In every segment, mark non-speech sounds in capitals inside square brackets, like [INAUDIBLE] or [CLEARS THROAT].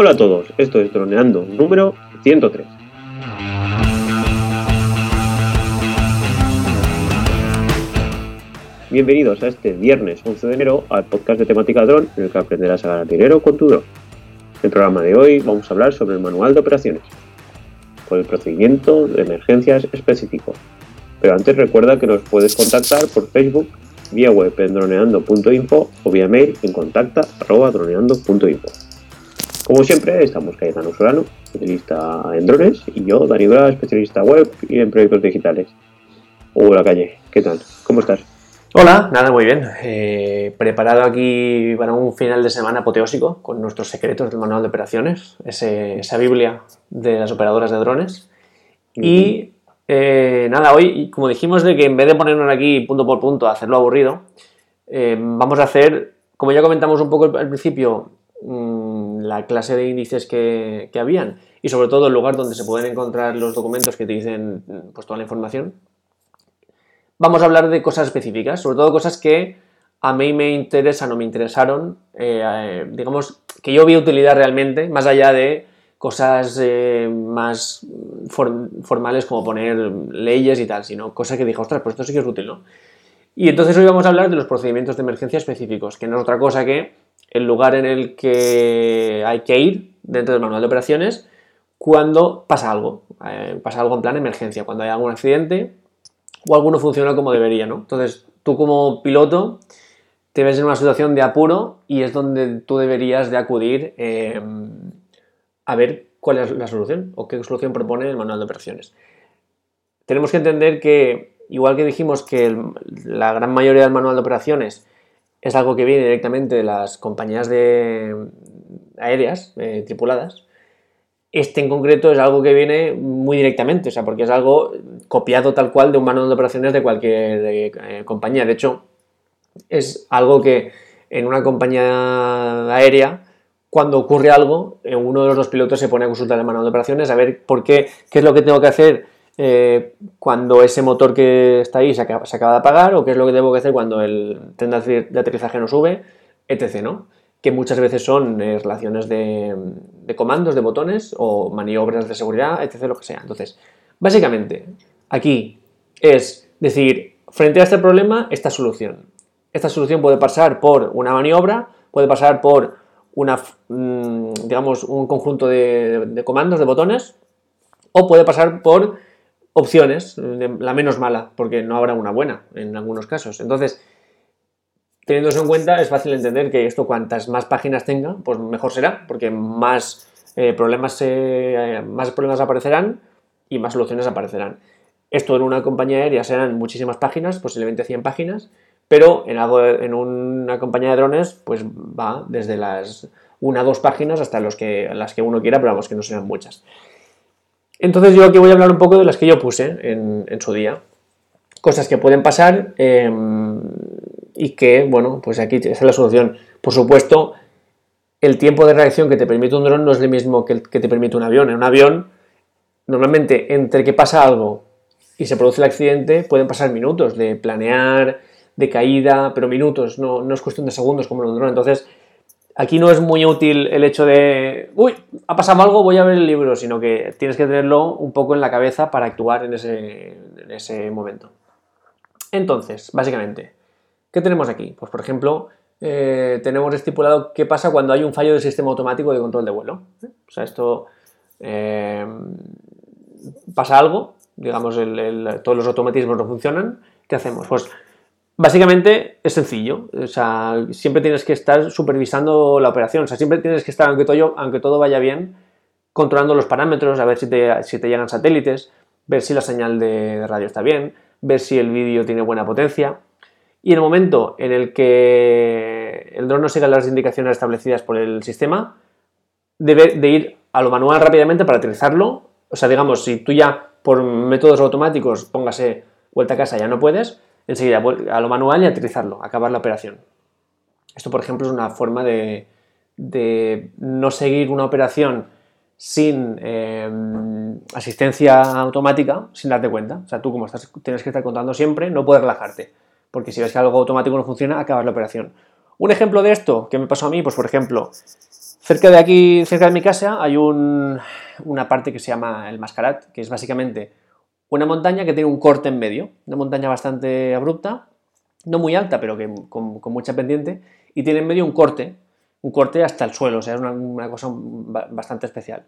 Hola a todos, esto es Droneando número 103. Bienvenidos a este viernes 11 de enero al podcast de temática dron en el que aprenderás a ganar dinero con tu dron. En el programa de hoy vamos a hablar sobre el manual de operaciones, con el procedimiento de emergencias específico. Pero antes recuerda que nos puedes contactar por Facebook, vía web en droneando.info o vía mail en contacta.droneando.info. Como siempre, estamos Cayetano Solano, especialista en drones, y yo, Dani Bra, especialista web y en proyectos digitales. Hola, Calle, ¿qué tal? ¿Cómo estás? Hola, nada, muy bien. Eh, preparado aquí para un final de semana apoteósico con nuestros secretos del manual de operaciones, esa Biblia de las operadoras de drones. Y eh, nada, hoy, como dijimos, de que en vez de ponernos aquí punto por punto a hacerlo aburrido, eh, vamos a hacer, como ya comentamos un poco al principio, mm, la clase de índices que, habían y sobre todo el lugar donde se pueden encontrar los documentos que te dicen pues, toda la información vamos a hablar de cosas específicas, sobre todo cosas que a mí me interesan o me interesaron, eh, eh, digamos, que yo vi utilidad realmente, más allá de cosas eh, más formales como poner leyes y tal, sino cosas que dije, ostras, pues esto sí que es útil, ¿no? Y entonces hoy vamos a hablar de los procedimientos de emergencia específicos, que no es otra cosa que el lugar en el que hay que ir dentro del manual de operaciones cuando pasa algo, pasa algo en plan emergencia, cuando hay algún accidente o alguno funciona como debería, ¿no? Entonces, tú como piloto te ves en una situación de apuro y es donde tú deberías de acudir eh, a ver cuál es la solución o qué solución propone el manual de operaciones. Tenemos que entender que, igual que dijimos que la gran mayoría del manual de operaciones es algo que viene directamente de las compañías de, aéreas eh, tripuladas, este en concreto es algo que viene muy directamente, o sea, porque es algo copiado tal cual de un manual de operaciones de cualquier eh, compañía. De hecho, es algo que en una compañía aérea, cuando ocurre algo, eh, uno de los dos pilotos se pone a consultar el manual de operaciones a ver por qué, qué es lo que tengo que hacer eh, cuando ese motor que está ahí se acaba, de apagar o qué es lo que tengo que hacer cuando el tren de aterrizaje no sube, etc. ¿no? que muchas veces son eh, relaciones de, comandos, de botones o maniobras de seguridad, etc. Lo que sea. Entonces, básicamente, aquí es decir, frente a este problema, esta solución. Esta solución puede pasar por una maniobra, puede pasar por una, mm, digamos, un conjunto de comandos, de botones, o puede pasar por opciones, la menos mala, porque no habrá una buena en algunos casos. Entonces, Teniendo eso en cuenta, es fácil entender que esto cuantas más páginas tenga, pues mejor será, porque más, eh, problemas, eh, más problemas aparecerán y más soluciones aparecerán. Esto en una compañía aérea serán muchísimas páginas, posiblemente 100 páginas, pero en, algo, en una compañía de drones pues va desde las una o dos páginas hasta los que, las que uno quiera, pero vamos, que no serán muchas. Entonces yo aquí voy a hablar un poco de las que yo puse en, su día. Cosas que pueden pasar, em, y que, bueno, pues aquí esa es la solución. Por supuesto, el tiempo de reacción que te permite un dron no es el mismo que el que te permite un avión. En un avión, normalmente entre que pasa algo y se produce el accidente, pueden pasar minutos de planear, de caída, pero minutos, no, no es cuestión de segundos como en un dron. Entonces, aquí no es muy útil el hecho de, uy, ha pasado algo, voy a ver el libro, sino que tienes que tenerlo un poco en la cabeza para actuar en ese, en ese momento. Entonces, básicamente, ¿Qué tenemos aquí? Pues por ejemplo, eh, tenemos estipulado qué pasa cuando hay un fallo del sistema automático de control de vuelo. O sea, esto eh, pasa algo, digamos, todos los automatismos no funcionan. ¿Qué hacemos? Pues básicamente es sencillo. O sea, siempre tienes que estar supervisando la operación. O sea, siempre tienes que estar, aunque todo, aunque todo vaya bien, controlando los parámetros, a ver si te, llegan satélites, ver si la señal de radio está bien, ver si el vídeo tiene buena potencia. Y en el momento en el que el dron no siga las indicaciones establecidas por el sistema, debe de ir a lo manual rápidamente para aterrizarlo. O sea, digamos, si tú ya por métodos automáticos, póngase vuelta a casa, ya no puedes, enseguida a lo manual y aterrizarlo, acabar la operación. Esto, por ejemplo, es una forma de, no seguir una operación sin eh, asistencia automática, sin darte cuenta. O sea, tú como tienes que estar contando siempre, no puedes relajarte porque si ves que algo automático no funciona, acabas la operación. Un ejemplo de esto que me pasó a mí, pues por ejemplo, Cerca de aquí, cerca de mi casa, hay una parte que se llama el Mascarat, que es básicamente una montaña que tiene un corte en medio, una montaña bastante abrupta, no muy alta, pero que con, mucha pendiente, y tiene en medio un corte, un corte hasta el suelo, o sea, es una, cosa bastante especial.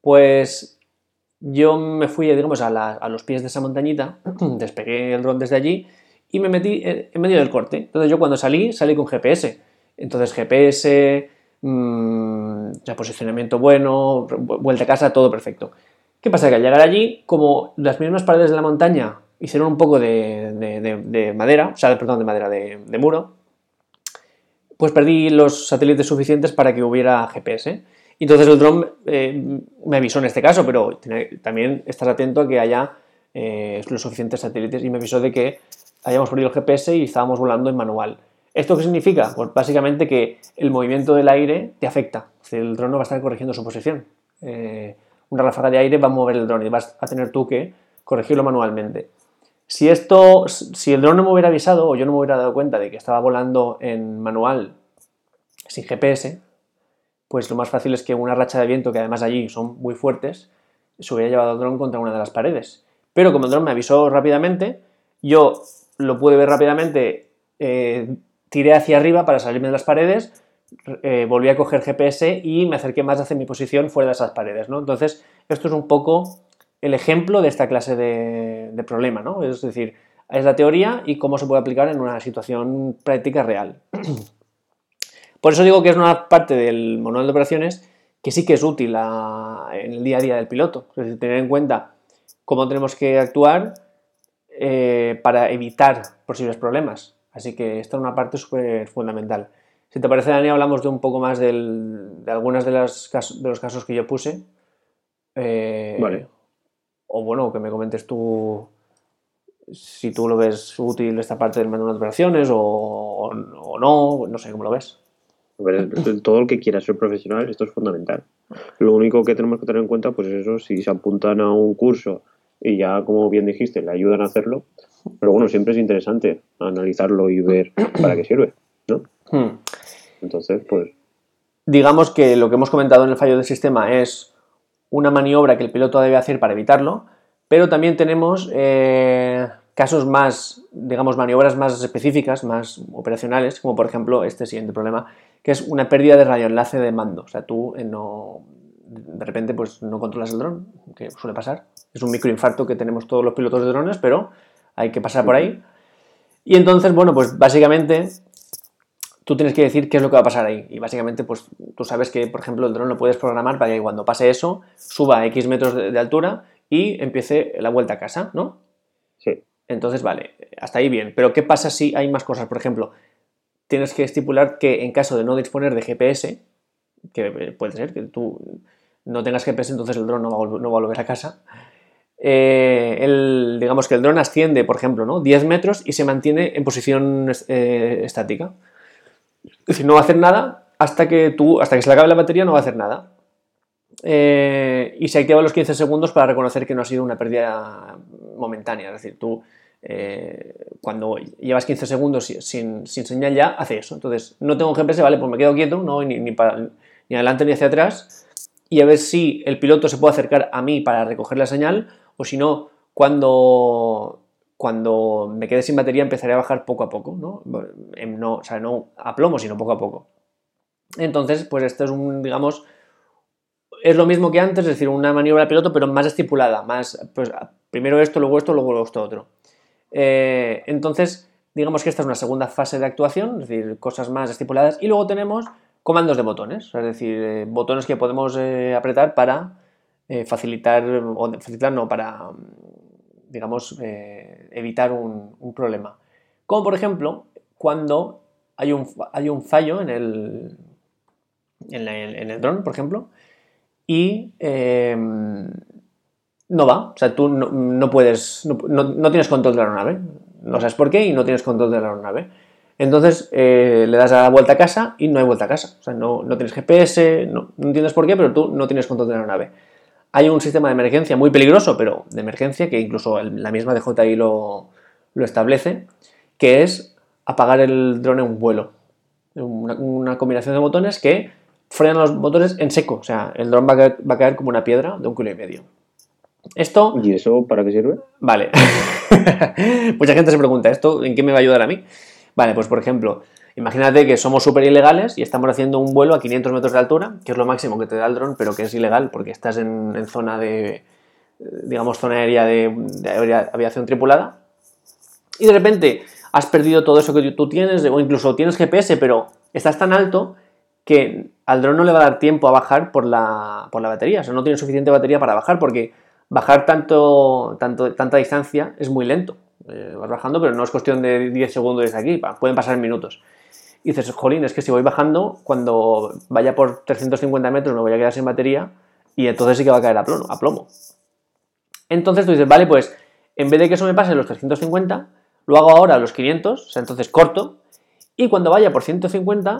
Pues yo me fui, digamos, a, los pies de esa montañita, [CLEARS THROAT] despegué el dron desde allí y me metí en medio del corte. Entonces yo cuando salí, salí con GPS. Entonces GPS, mmm, posicionamiento bueno, vuelta a casa, todo perfecto. ¿Qué pasa? Que al llegar allí, como las mismas paredes de la montaña hicieron un poco de, madera, o sea, perdón, de madera, de, muro, pues perdí los satélites suficientes para que hubiera GPS. Entonces el dron eh, me avisó en este caso, pero también estar atento a que haya eh, los suficientes satélites y me avisó de que hayamos perdido el GPS y estábamos volando en manual. ¿Esto qué significa? Pues básicamente que el movimiento del aire te afecta. El dron no va a estar corrigiendo su posición. Eh, una ráfaga de aire va a mover el dron y vas a tener tú que corregirlo manualmente. Si esto, si el dron no me hubiera avisado o yo no me hubiera dado cuenta de que estaba volando en manual sin GPS, pues lo más fácil es que una racha de viento, que además allí son muy fuertes, se hubiera llevado el dron contra una de las paredes. Pero como el dron me avisó rápidamente, yo lo pude ver rápidamente, eh, tiré hacia arriba para salirme de las paredes, eh, volví a coger GPS y me acerqué más hacia mi posición fuera de esas paredes, ¿no? Entonces, esto es un poco el ejemplo de esta clase de, problema, ¿no? Es decir, es la teoría y cómo se puede aplicar en una situación práctica real. [CLEARS THROAT] Por eso digo que es una parte del manual de operaciones que sí que es útil en el día a día del piloto. Es decir, tener en cuenta cómo tenemos que actuar eh, para evitar posibles problemas. Así que esta es una parte súper fundamental. Si te parece, Dani, hablamos de un poco más de algunas de, las, de los casos que yo puse. Eh, vale. O bueno, que me comentes tú si tú lo ves útil esta parte del manual de operaciones o, no, no sé cómo lo ves. todo el que quiera ser profesional, esto es fundamental. Lo único que tenemos que tener en cuenta, pues es eso, si se apuntan a un curso y ya, como bien dijiste, le ayudan a hacerlo, pero bueno, siempre es interesante analizarlo y ver para qué sirve, ¿no? Hmm. Entonces, pues... Digamos que lo que hemos comentado en el fallo del sistema es una maniobra que el piloto debe hacer para evitarlo, pero también tenemos eh, casos más, digamos, maniobras más específicas, más operacionales, como por ejemplo este siguiente problema, que es una pérdida de radioenlace de mando. O sea, tú eh, no, de repente pues no controlas el dron, que suele pasar. Es un microinfarto que tenemos todos los pilotos de drones, pero hay que pasar por ahí. Y entonces, bueno, pues básicamente tú tienes que decir qué es lo que va a pasar ahí. Y básicamente, pues tú sabes que, por ejemplo, el dron lo puedes programar para que cuando pase eso, suba a X metros de, altura y empiece la vuelta a casa, ¿no? Sí. Entonces, vale, hasta ahí bien. Pero ¿qué pasa si hay más cosas? Por ejemplo, tienes que estipular que en caso de no disponer de GPS, que puede ser que tú no tengas GPS, entonces el dron no va a, volver a casa. Eh, el, digamos que el dron asciende, por ejemplo, ¿no? 10 metros y se mantiene en posición eh, estática. Es decir, no va a hacer nada hasta que tú, hasta que se le acabe la batería, no va a hacer nada. Eh, y se activa los 15 segundos para reconocer que no ha sido una pérdida momentánea. Es decir, tú eh, cuando llevas 15 segundos sin, señal ya, hace eso. Entonces, no tengo GPS, vale, pues me quedo quieto, no ni, ni, ni adelante ni hacia atrás, y a ver si el piloto se puede acercar a mí para recoger la señal, o si no, cuando cuando me quede sin batería empezaré a bajar poco a poco, ¿no? no o sea, no a plomo, sino poco a poco. Entonces, pues esto es un, digamos, es lo mismo que antes, es decir, una maniobra de piloto, pero más estipulada, más, pues primero esto, luego esto, luego esto otro. Eh, entonces, digamos que esta es una segunda fase de actuación, es decir, cosas más estipuladas, y luego tenemos comandos de botones, es decir, eh, botones que podemos eh, apretar para facilitar, o facilitar no, para digamos, eh, evitar un, problema. Como por ejemplo, cuando hay un, hay un fallo en el, en, el dron, por ejemplo, y em, no va. O sea, tú no, puedes, no, tienes control de la aeronave. No sabes por qué y no tienes control de la aeronave. Entonces eh, le das a la vuelta a casa y no hay vuelta a casa. O sea, no, no tienes GPS, no, no, entiendes por qué, pero tú no tienes control de la aeronave. Hay un sistema de emergencia muy peligroso, pero de emergencia, que incluso la misma DJI lo, lo establece, que es apagar el drone en vuelo. Una, combinación de botones que frenan los motores en seco. O sea, el dron va a caer, como una piedra de un kilo y medio. Esto. ¿Y eso para qué sirve? Vale. [LAUGHS] Mucha gente se pregunta, ¿esto en qué me va a ayudar a mí? Vale, pues por ejemplo, imagínate que somos súper ilegales y estamos haciendo un vuelo a 500 metros de altura, que es lo máximo que te da el dron, pero que es ilegal porque estás en, zona de, digamos, zona aérea de, de aviación tripulada. Y de repente has perdido todo eso que tú tienes, o incluso tienes GPS, pero estás tan alto que al dron no le va a dar tiempo a bajar por la, por la batería, o sea, no tiene suficiente batería para bajar, porque bajar tanto, tanto, tanta distancia es muy lento. Eh, vas bajando, pero no es cuestión de 10 segundos desde aquí, pueden pasar minutos. Y dices, jolín, es que si voy bajando, cuando vaya por 350 metros me voy a quedar sin batería y entonces sí que va a caer a plomo. A plomo. Entonces tú dices, vale, pues en vez de que eso me pase los 350, lo hago ahora a los 500, o sea, entonces corto, y cuando vaya por 150,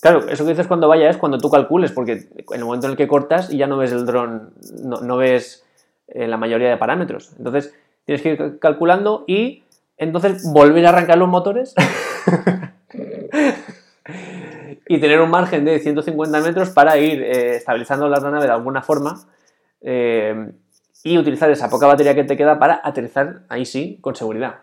claro, eso que dices cuando vaya es cuando tú calcules, porque en el momento en el que cortas ya no ves el dron, no, ves eh, la mayoría de parámetros. Entonces tienes que ir calculando y entonces volver a arrancar los motores [LAUGHS] y tener un margen de 150 metros para ir eh, estabilizando la nave de alguna forma eh, y utilizar esa poca batería que te queda para aterrizar ahí sí con seguridad.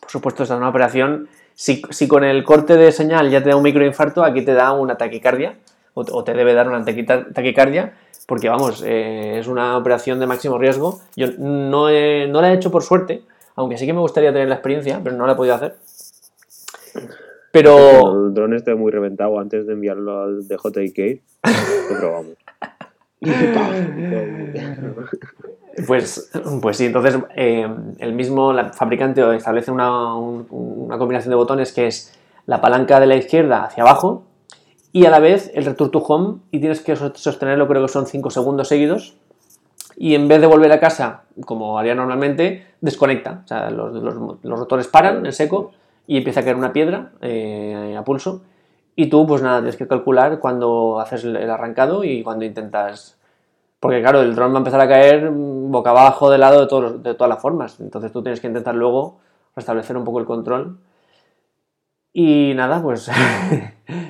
Por supuesto, esta es una operación. Si, con el corte de señal ya te da un microinfarto, aquí te da una taquicardia, o, te debe dar una taquicardia, porque vamos, eh, es una operación de máximo riesgo. Yo no, no la he hecho por suerte, aunque sí que me gustaría tener la experiencia, pero no la he podido hacer. Pero. El drone esté muy reventado antes de enviarlo al DJIK, lo probamos. [LAUGHS] Pues, pues sí, entonces eh, el mismo fabricante establece una, una, combinación de botones que es la palanca de la izquierda hacia abajo y a la vez el return to home y tienes que sostenerlo, creo que son 5 segundos seguidos y en vez de volver a casa como haría normalmente, desconecta. O sea, los, los, rotores paran en seco y empieza a caer una piedra eh, a pulso y tú pues nada, tienes que calcular cuando haces el arrancado y cuando intentas porque claro, el dron va a empezar a caer boca abajo de lado de, de todas las formas. Entonces tú tienes que intentar luego restablecer un poco el control. Y nada, pues [LAUGHS]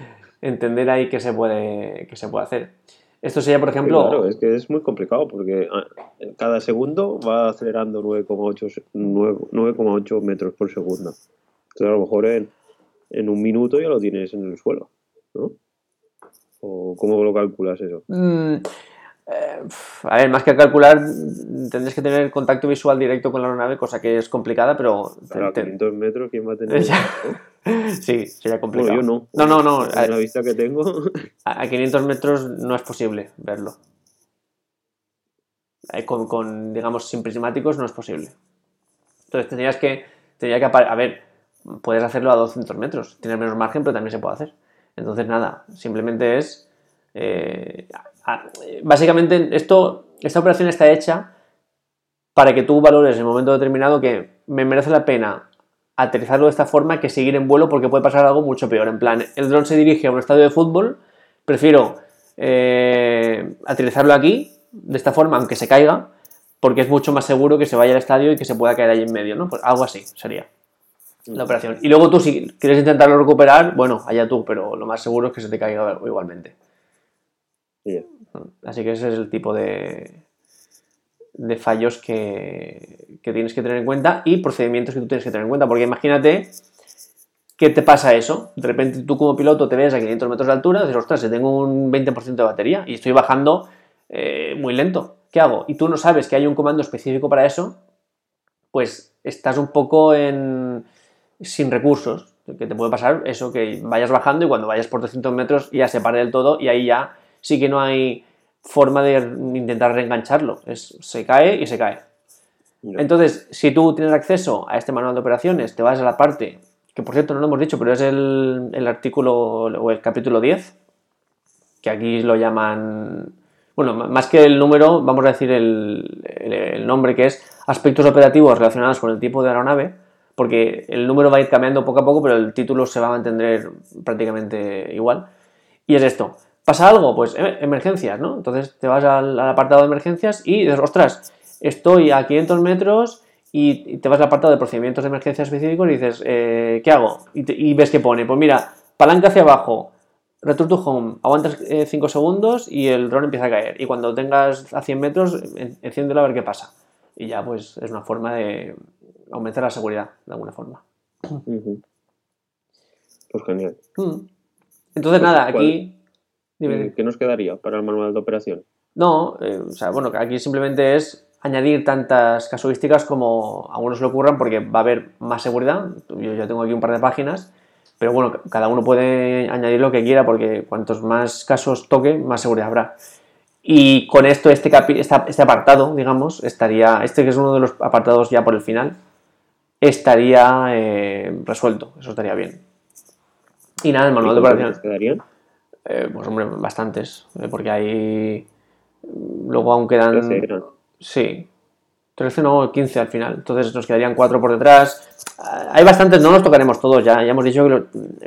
entender ahí qué se puede, qué se puede hacer. Esto sería, por ejemplo... Claro, es que es muy complicado porque ah, cada segundo va acelerando 9,8 metros por segundo. Entonces a lo mejor en, un minuto ya lo tienes en el suelo, ¿no? ¿O cómo lo calculas eso? Mm, eh, a ver, más que calcular, tendréis que tener contacto visual directo con la aeronave, cosa que es complicada, pero. a 500 metros, ¿quién va a tener? [LAUGHS] sí, sería complicado. yo no. No, no, no. A la vista que tengo. [LAUGHS] A 500 metros no es posible verlo. Eh, con, con, digamos, sin prismáticos no es posible. Entonces tendrías que. Tendría que a ver, puedes hacerlo a 200 metros. Tienes menos margen, pero también se puede hacer. Entonces, nada, simplemente es. Eh, básicamente esto, esta operación está hecha para que tú valores en un momento determinado que me merece la pena aterrizarlo de esta forma que seguir en vuelo porque puede pasar algo mucho peor. En plan, el dron se dirige a un estadio de fútbol, prefiero eh, aterrizarlo aquí, de esta forma, aunque se caiga, porque es mucho más seguro que se vaya al estadio y que se pueda caer ahí en medio, ¿no? Pues algo así sería la operación. Y luego tú, si quieres intentarlo recuperar, bueno, allá tú, pero lo más seguro es que se te caiga igualmente. Así que ese es el tipo de, de fallos que, tienes que tener en cuenta y procedimientos que tú tienes que tener en cuenta. Porque imagínate que te pasa eso. De repente tú como piloto te ves a 500 metros de altura y dices, ostras, tengo un 20% de batería y estoy bajando eh, muy lento. ¿Qué hago? Y tú no sabes que hay un comando específico para eso, pues estás un poco en, sin recursos. Que te puede pasar eso, que vayas bajando y cuando vayas por 300 metros ya se pare del todo y ahí ya sí que no hay forma de intentar reengancharlo. Es, se cae y se cae. Entonces, si tú tienes acceso a este manual de operaciones, te vas a la parte, que por cierto no lo hemos dicho, pero es el, artículo o el capítulo 10, que aquí lo llaman, bueno, más que el número, vamos a decir el, el, nombre que es aspectos operativos relacionados con el tipo de aeronave, porque el número va a ir cambiando poco a poco, pero el título se va a mantener prácticamente igual. Y es esto, ¿Pasa algo? Pues eh, emergencias, ¿no? Entonces te vas al, apartado de emergencias y dices, ostras, estoy a 500 metros y te vas al apartado de procedimientos de emergencia específicos y dices, eh, ¿qué hago? Y, ves que pone, pues mira, palanca hacia abajo, return to home, aguantas 5 segundos y el dron empieza a caer. Y cuando tengas a 100 metros, en- enciéndelo a ver qué pasa. Y ya, pues, es una forma de aumentar la seguridad, de alguna forma. Pues genial. Mm. Entonces, Pues, nada, ¿cuál? aquí... dime, Eh, dime. ¿Qué nos quedaría para el manual de operación? No, eh, o sea, bueno, aquí simplemente es añadir tantas casuísticas como a uno se le ocurran porque va a haber más seguridad. Yo ya tengo aquí un par de páginas, pero bueno, cada uno puede añadir lo que quiera porque cuantos más casos toque, más seguridad habrá. Y con esto, este, capi- esta- este apartado, digamos, estaría, este que es uno de los apartados ya por el final, estaría eh, resuelto, eso estaría bien. Y nada, el manual de ¿Y cuántos operación. nos quedarían? Eh, pues hombre, bastantes, eh, porque hay... Luego aún quedan... 13 eran. Sí. 13 no, 15 al final. Entonces nos quedarían 4 por detrás. Ah, Hay bastantes, no los tocaremos todos ya. Ya hemos dicho que lo-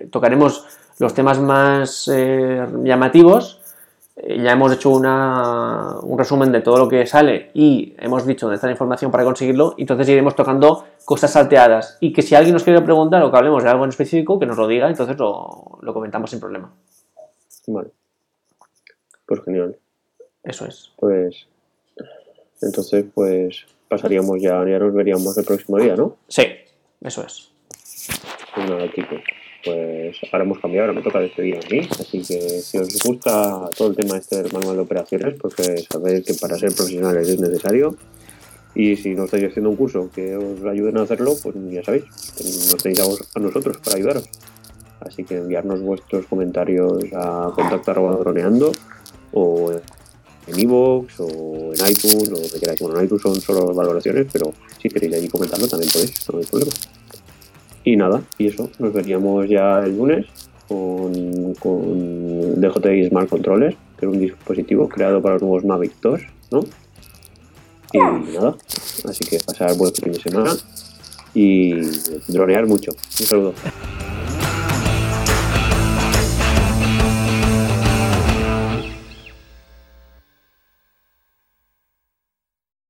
tocaremos los temas más eh, llamativos. Eh, Ya hemos hecho una- un resumen de todo lo que sale y hemos dicho dónde está la información para conseguirlo. Entonces iremos tocando cosas salteadas. Y que si alguien nos quiere preguntar o que hablemos de algo en específico, que nos lo diga, entonces lo, lo comentamos sin problema. Vale. Pues genial. Eso es. Pues entonces pues pasaríamos ya, ya nos veríamos el próximo día, ¿no? Sí, eso es. Pues nada, chicos. Pues ahora hemos cambiado, ahora me toca despedir a mí. Así que si os gusta todo el tema este del manual de operaciones, porque sabéis que para ser profesionales es necesario. Y si no estáis haciendo un curso que os ayuden a hacerlo, pues ya sabéis, nos tenéis a, vos- a nosotros para ayudaros. Así que enviarnos vuestros comentarios a contacto arroba droneando o en iVoox o en iTunes o donde queráis. Bueno, en iTunes son solo valoraciones, pero si queréis allí comentarlo también podéis, no hay problema. Y nada, y eso, nos veríamos ya el lunes con, con DJI Smart Controller, que es un dispositivo creado para los nuevos Mavic 2, ¿no? Y nada, así que pasar buen fin de semana y dronear mucho. Un saludo.